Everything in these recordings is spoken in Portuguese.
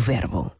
verbo.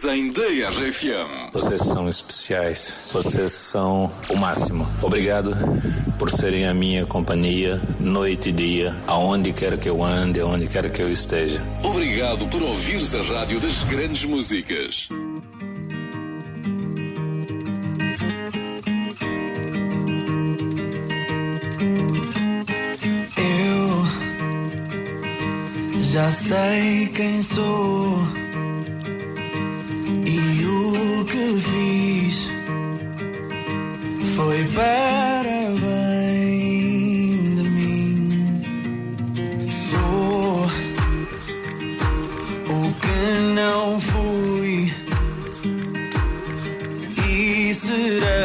dizem da Vocês são especiais, vocês são o máximo. Obrigado por serem a minha companhia noite e dia, aonde quer que eu ande, aonde quer que eu esteja. Obrigado por ouvir a rádio das grandes músicas. Eu já sei quem sou. foi para bem de mim. Sou o que não fui e serei.